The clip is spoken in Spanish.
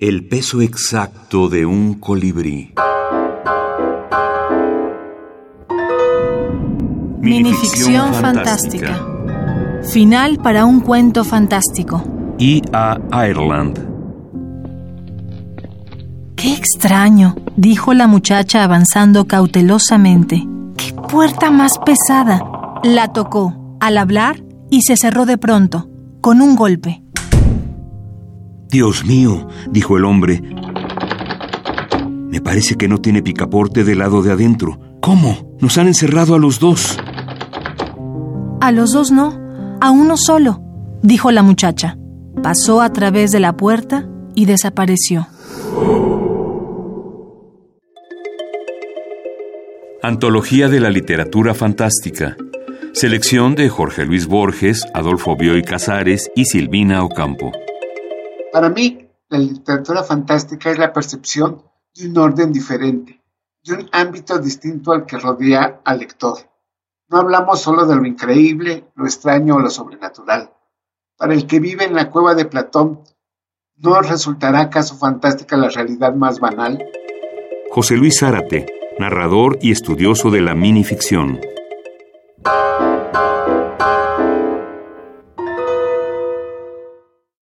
El peso exacto de un colibrí. Minificción fantástica. Final para un cuento fantástico. Y a Ireland. Qué extraño, dijo la muchacha avanzando cautelosamente. ¡Qué puerta más pesada! La tocó al hablar y se cerró de pronto, con un golpe. Dios mío, dijo el hombre. Me parece que no tiene picaporte del lado de adentro. ¿Cómo? Nos han encerrado a los dos. A los dos no, a uno solo, dijo la muchacha. Pasó a través de la puerta y desapareció. Antología de la Literatura Fantástica. Selección de Jorge Luis Borges, Adolfo Bioy Casares y Silvina Ocampo. Para mí, la literatura fantástica es la percepción de un orden diferente, de un ámbito distinto al que rodea al lector. No hablamos solo de lo increíble, lo extraño o lo sobrenatural. Para el que vive en la cueva de Platón, ¿no resultará acaso fantástica la realidad más banal? José Luis Zárate, narrador y estudioso de la minificción.